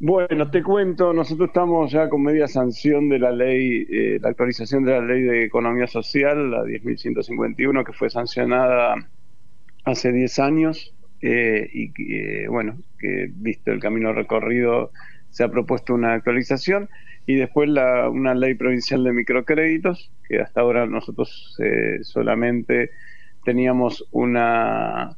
Bueno, te cuento, nosotros estamos ya con media sanción de la ley, eh, la actualización de la ley de economía social, la 10.151, que fue sancionada hace 10 años eh, y que, eh, bueno, que visto el camino recorrido se ha propuesto una actualización y después la, una ley provincial de microcréditos, que hasta ahora nosotros solamente teníamos una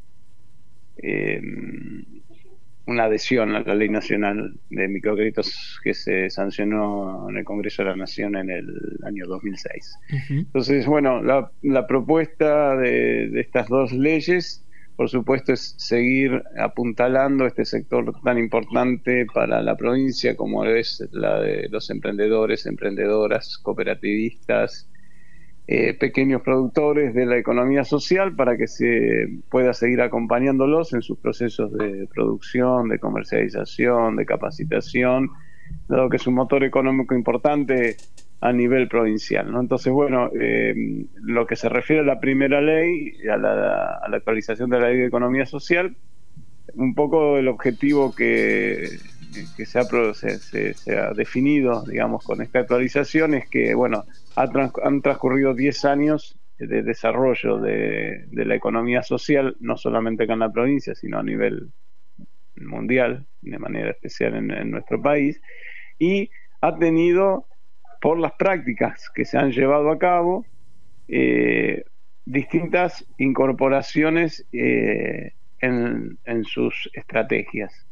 una adhesión a la ley nacional de microcréditos que se sancionó en el Congreso de la Nación en el año 2006. Entonces, bueno, la, propuesta de, estas dos leyes, por supuesto, es seguir apuntalando este sector tan importante para la provincia como es la de los emprendedores, emprendedoras, cooperativistas, eh, pequeños productores de la economía social para que se pueda seguir acompañándolos en sus procesos de producción, de comercialización, de capacitación, dado que es un motor económico importante a nivel provincial. Entonces, bueno, eh, lo que se refiere a la primera ley, a la, a la actualización de la ley de economía social, un poco el objetivo que, que se, ha, se, se, ha definido, digamos, con esta actualización es que, bueno, han transcurrido 10 años de desarrollo de, la economía social, no solamente acá en la provincia, sino a nivel mundial, de manera especial en, nuestro país, y ha tenido, por las prácticas que se han llevado a cabo, eh, distintas incorporaciones eh, en, sus estrategias.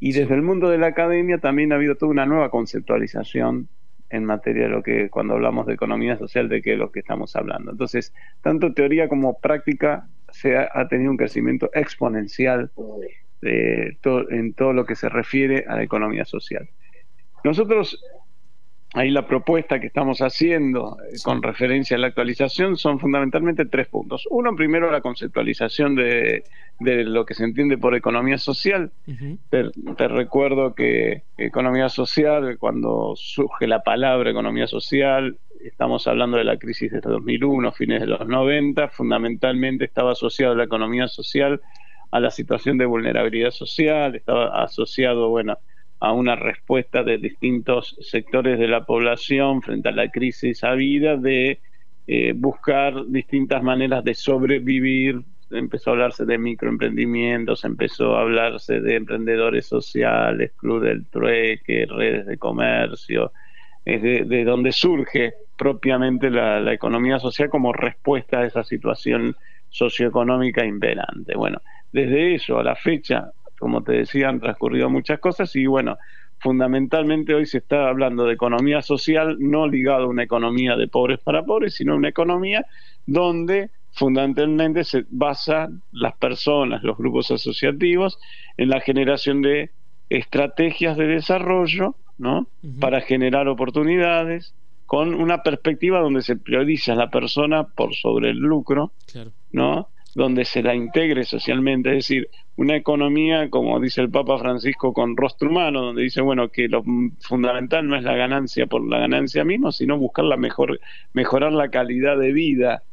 Y desde el mundo de la academia también ha habido toda una nueva conceptualización en materia de lo que cuando hablamos de economía social de qué es lo que estamos hablando. Entonces, tanto teoría como práctica se ha, tenido un crecimiento exponencial de en todo lo que se refiere a la economía social. Nosotros ahí la propuesta que estamos haciendo eh, con referencia a la actualización son fundamentalmente tres puntos. Uno, primero, la conceptualización de, lo que se entiende por economía social. te, recuerdo que economía social, cuando surge la palabra economía social, estamos hablando de la crisis de 2001, fines de los 90, fundamentalmente estaba asociado la economía social a la situación de vulnerabilidad social, estaba asociado, bueno, a una respuesta de distintos sectores de la población frente a la crisis habida de eh, buscar distintas maneras de sobrevivir. Empezó a hablarse de microemprendimientos, empezó a hablarse de emprendedores sociales, club del trueque, redes de comercio, es de, donde surge propiamente la, la economía social como respuesta a esa situación socioeconómica imperante. Bueno, desde eso a la fecha como te decía, han transcurrido muchas cosas y bueno, fundamentalmente hoy se está hablando de economía social, no ligado a una economía de pobres para pobres, sino una economía donde fundamentalmente se basan las personas, los grupos asociativos, en la generación de estrategias de desarrollo, ¿no? Para generar oportunidades, con una perspectiva donde se prioriza la persona por sobre el lucro, ¿no? Donde se la integre socialmente, es decir, una economía, como dice el Papa Francisco, con rostro humano, donde dice, bueno, que lo fundamental no es la ganancia por la ganancia misma, sino buscar la mejor, mejorar la calidad de vida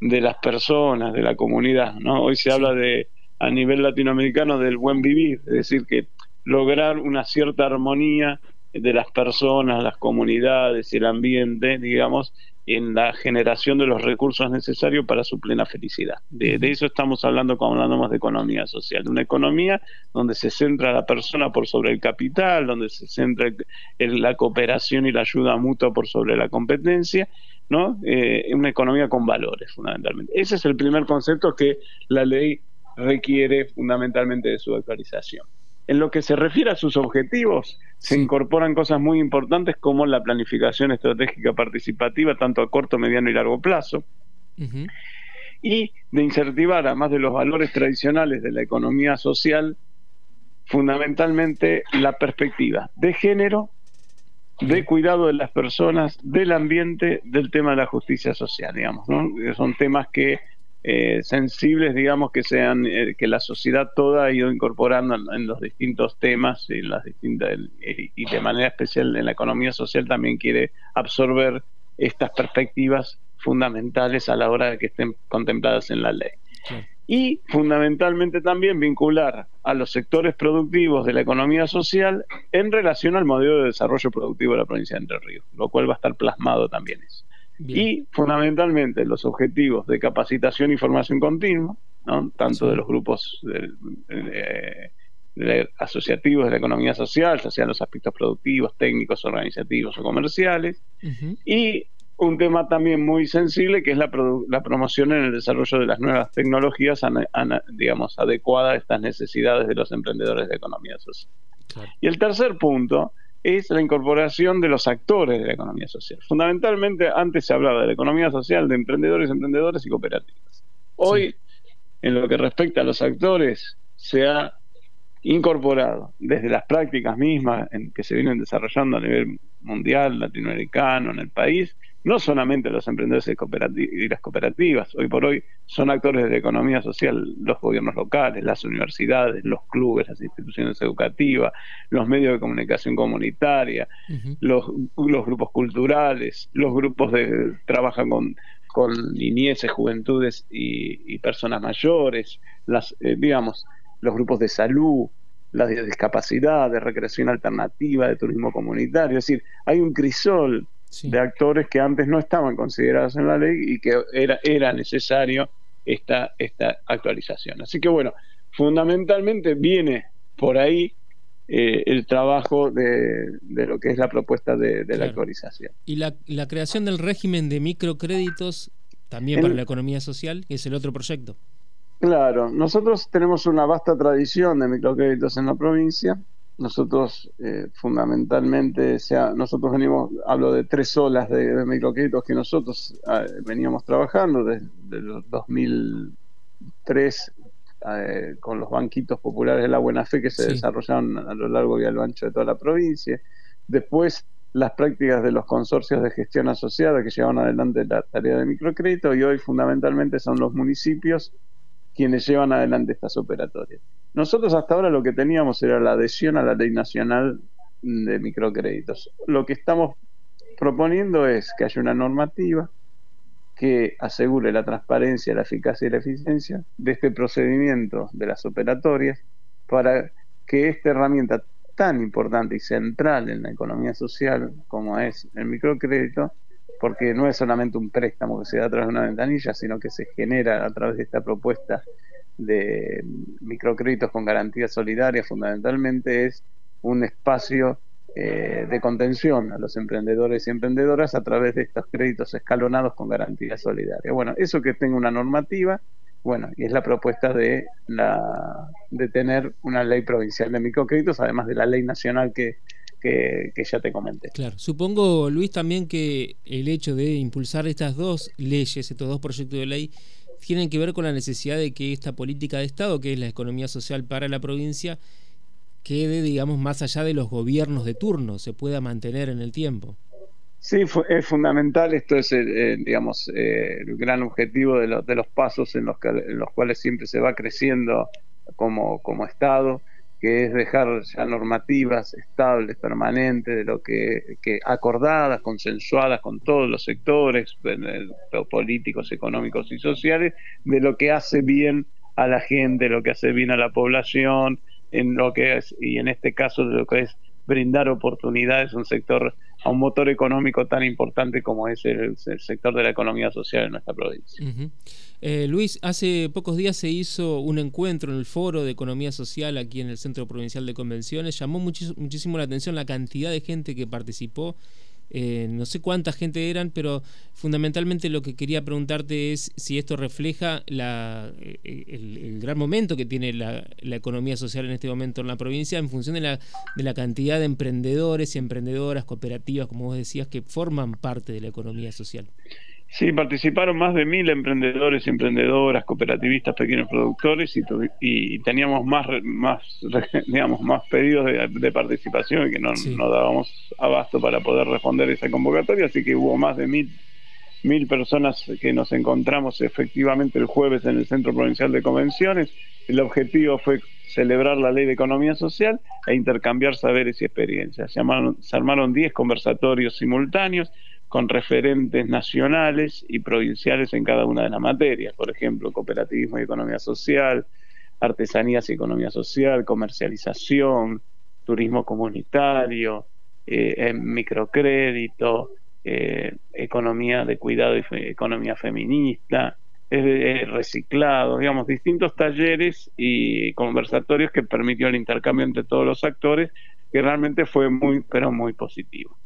de las personas, de la comunidad, ¿no? Hoy se habla de, a nivel latinoamericano, del buen vivir, es decir, que lograr una cierta armonía de las personas, las comunidades y el ambiente, digamos, en la generación de los recursos necesarios para su plena felicidad. De, eso estamos hablando cuando hablamos de economía social, de una economía donde se centra la persona por sobre el capital, donde se centra la cooperación y la ayuda mutua por sobre la competencia, ¿no? Eh, una economía con valores, fundamentalmente. Ese es el primer concepto que la ley requiere fundamentalmente de su actualización. En lo que se refiere a sus objetivos, se incorporan cosas muy importantes como la planificación estratégica participativa, tanto a corto, mediano y largo plazo, y de incentivar, además de los valores tradicionales de la economía social, fundamentalmente la perspectiva de género, de cuidado de las personas, del ambiente, del tema de la justicia social, digamos, ¿no? Son temas que eh, sensibles, digamos, que sean eh, que la sociedad toda ha ido incorporando en, los distintos temas y, las distintas, y de manera especial en la economía social también quiere absorber estas perspectivas fundamentales a la hora de que estén contempladas en la ley. y fundamentalmente también vincular a los sectores productivos de la economía social en relación al modelo de desarrollo productivo de la provincia de Entre Ríos, lo cual va a estar plasmado también eso. Y fundamentalmente los objetivos de capacitación y formación continua, tanto de los grupos asociativos de la economía social, ya sean los aspectos productivos, técnicos, organizativos o comerciales, y un tema también muy sensible que es la, la promoción en el desarrollo de las nuevas tecnologías, digamos, adecuadas a estas necesidades de los emprendedores de economía social. Y el tercer punto es la incorporación de los actores de la economía social. Fundamentalmente, antes se hablaba de la economía social, de emprendedores, emprendedores y cooperativas. Hoy, en lo que respecta a los actores, se ha incorporado desde las prácticas mismas en que se vienen desarrollando a nivel mundial, latinoamericano, en el país, no solamente los emprendedores y las cooperativas, hoy por hoy son actores de la economía social los gobiernos locales, las universidades, los clubes, las instituciones educativas, los medios de comunicación comunitaria, los, grupos culturales, los grupos de trabajan con, con niñeces, juventudes y, personas mayores, las, eh, digamos, los grupos de salud, la de discapacidad, de recreación alternativa, de turismo comunitario. Es decir, hay un crisol de actores que antes no estaban considerados en la ley y que era, era necesario esta, esta actualización. Así que bueno, fundamentalmente viene por ahí eh, el trabajo de, lo que es la propuesta de, la actualización. Y la, la, creación del régimen de microcréditos también para la economía social, que es el otro proyecto. Claro, nosotros tenemos una vasta tradición de microcréditos en la provincia. Nosotros eh, fundamentalmente, sea, nosotros venimos, hablo de tres olas de, microcréditos que nosotros ah, veníamos trabajando desde, los 2003 eh, con los banquitos populares de la buena fe que se desarrollaron a lo largo y a lo ancho de toda la provincia. Después las prácticas de los consorcios de gestión asociada que llevan adelante la tarea de microcrédito y hoy fundamentalmente son los municipios quienes llevan adelante estas operatorias. Nosotros hasta ahora lo que teníamos era la adhesión a la ley nacional de microcréditos. Lo que estamos proponiendo es que haya una normativa que asegure la transparencia, la eficacia y la eficiencia de este procedimiento de las operatorias para que esta herramienta tan importante y central en la economía social como es el microcrédito porque no es solamente un préstamo que se da a través de una ventanilla, sino que se genera a través de esta propuesta de microcréditos con garantía solidaria, fundamentalmente es un espacio eh, de contención a los emprendedores y emprendedoras a través de estos créditos escalonados con garantía solidaria. Bueno, eso que tenga una normativa, bueno, y es la propuesta de, la, de tener una ley provincial de microcréditos, además de la ley nacional que que, ya te comenté. Claro, supongo, Luis, también que el hecho de impulsar estas dos leyes, estos dos proyectos de ley, tienen que ver con la necesidad de que esta política de Estado, que es la economía social para la provincia, quede, digamos, más allá de los gobiernos de turno, se pueda mantener en el tiempo. Sí, es fundamental, esto es, eh, digamos, eh, el gran objetivo de, de los pasos en los, en los cuales siempre se va creciendo como, como Estado que es dejar ya normativas estables, permanentes, de lo que, acordadas, consensuadas con todos los sectores políticos, económicos y sociales, de lo que hace bien a la gente, lo que hace bien a la población, en lo que es, y en este caso de lo que es brindar oportunidades a un sector, a un motor económico tan importante como es el, sector de la economía social en nuestra provincia. Eh, Luis, hace pocos días se hizo un encuentro en el Foro de Economía Social aquí en el Centro Provincial de Convenciones. Llamó muchísimo la atención la cantidad de gente que participó. Eh, no sé cuánta gente eran, pero fundamentalmente lo que quería preguntarte es si esto refleja la, eh, el, gran momento que tiene la, economía social en este momento en la provincia en función de la, de la cantidad de emprendedores y emprendedoras, cooperativas, como vos decías, que forman parte de la economía social. Sí, participaron más de mil emprendedores y emprendedoras, cooperativistas, pequeños productores y, y teníamos más, más, digamos, más pedidos de, participación y que no, no, dábamos abasto para poder responder esa convocatoria, así que hubo más de mil, mil personas que nos encontramos efectivamente el jueves en el Centro Provincial de Convenciones. El objetivo fue celebrar la ley de economía social e intercambiar saberes y experiencias. Se, se armaron 10 conversatorios simultáneos con referentes nacionales y provinciales en cada una de las materias, por ejemplo, cooperativismo y economía social, artesanías y economía social, comercialización, turismo comunitario, eh, microcrédito, eh, economía de cuidado y economía feminista, reciclado, digamos, distintos talleres y conversatorios que permitió el intercambio entre todos los actores, que realmente fue muy, pero muy positivo.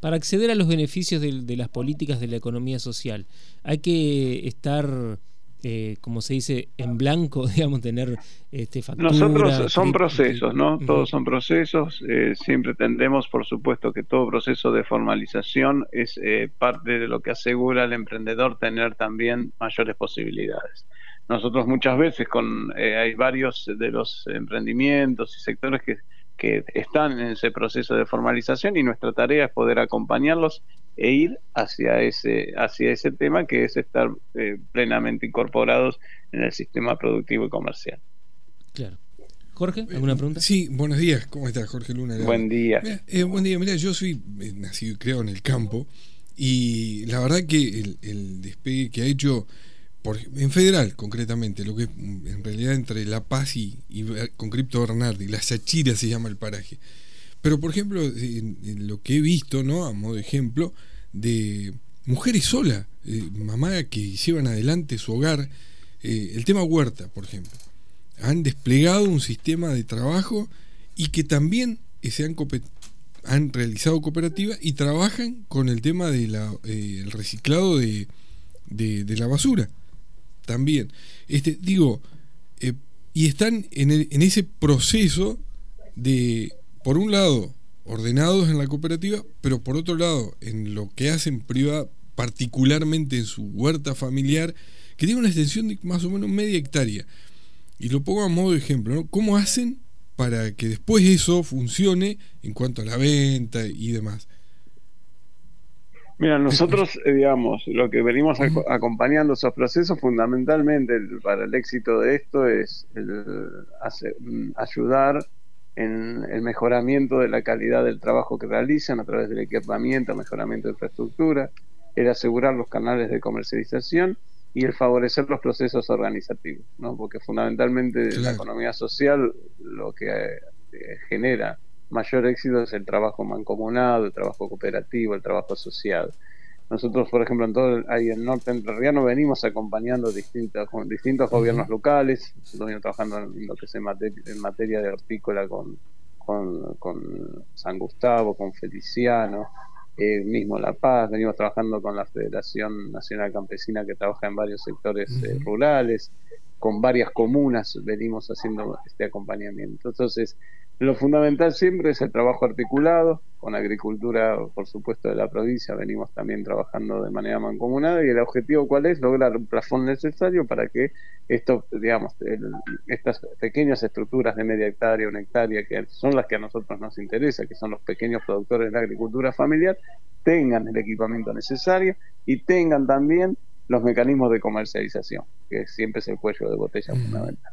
Para acceder a los beneficios de, las políticas de la economía social, hay que estar, eh, como se dice, en blanco, digamos, tener este, factura, Nosotros son procesos, ¿no? Todos son procesos. Eh, siempre tendemos, por supuesto, que todo proceso de formalización es eh, parte de lo que asegura al emprendedor tener también mayores posibilidades. Nosotros muchas veces con hay varios de los emprendimientos y sectores que que están en ese proceso de formalización y nuestra tarea es poder acompañarlos e ir hacia ese, hacia ese tema que es estar eh, plenamente incorporados en el sistema productivo y comercial. Claro. Jorge, ¿alguna pregunta? Sí, buenos días. ¿Cómo estás, Jorge Luna? Buen día. Eh, buen día. Mira, yo soy eh, nacido y creo en el campo y la verdad que el, el despegue que ha hecho en federal concretamente, lo que es mm, en realidad entre La Paz y, con Cripto Bernardi, la Sachira se llama el paraje. Pero por ejemplo, lo que he visto, ¿no? A modo de ejemplo, de mujeres solas, eh, mamá que llevan adelante su hogar, eh, el tema huerta, por ejemplo. Han desplegado un sistema de trabajo y que también eh, se han, han realizado cooperativas y trabajan con el tema del el reciclado de, de la basura también. Este, digo, eh, y están en, en ese proceso de, por un lado, ordenados en la cooperativa, pero por otro lado, en lo que hacen privada, particularmente en su huerta familiar, que tiene una extensión de más o menos media hectárea. Y lo pongo a modo de ejemplo, ¿no? ¿Cómo hacen para que después eso funcione en cuanto a la venta y demás? Mira, nosotros, eh, digamos, lo que venimos acompañando esos procesos, fundamentalmente para el éxito de esto es mm, ayudar en el mejoramiento de la calidad del trabajo que realizan a través del equipamiento, mejoramiento de infraestructura, el asegurar los canales de comercialización y el favorecer los procesos organizativos, ¿no? porque fundamentalmente la economía social lo que eh, genera mayor éxito es el trabajo mancomunado, el trabajo cooperativo, el trabajo asociado. Nosotros, por ejemplo, en todo ahí en Norte Entrerriano venimos acompañando distintos, distintos gobiernos locales. Nosotros venimos trabajando en lo que es en materia, de hortícola con, con, San Gustavo, con Feliciano, eh, mismo La Paz. Venimos trabajando con la Federación Nacional Campesina que trabaja en varios sectores eh, rurales. Con varias comunas venimos haciendo este acompañamiento. Entonces, lo fundamental siempre es el trabajo articulado, con agricultura, por supuesto, de la provincia, venimos también trabajando de manera mancomunada y el objetivo cuál es lograr un plafón necesario para que esto, digamos, estas pequeñas estructuras de media hectárea, una hectárea, que son las que a nosotros nos interesa, que son los pequeños productores de la agricultura familiar, tengan el equipamiento necesario y tengan también los mecanismos de comercialización, que siempre es el cuello de botella fundamental.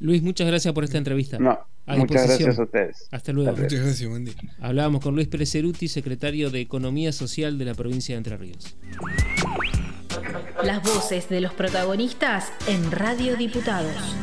Luis, muchas gracias por esta entrevista. No, muchas gracias a ustedes. Hasta luego. Muchas gracias, Wendy. Hablábamos con Luis Pérez Ceruti, secretario de Economía Social de la provincia de Entre Ríos. Las voces de los protagonistas en Radio Diputados.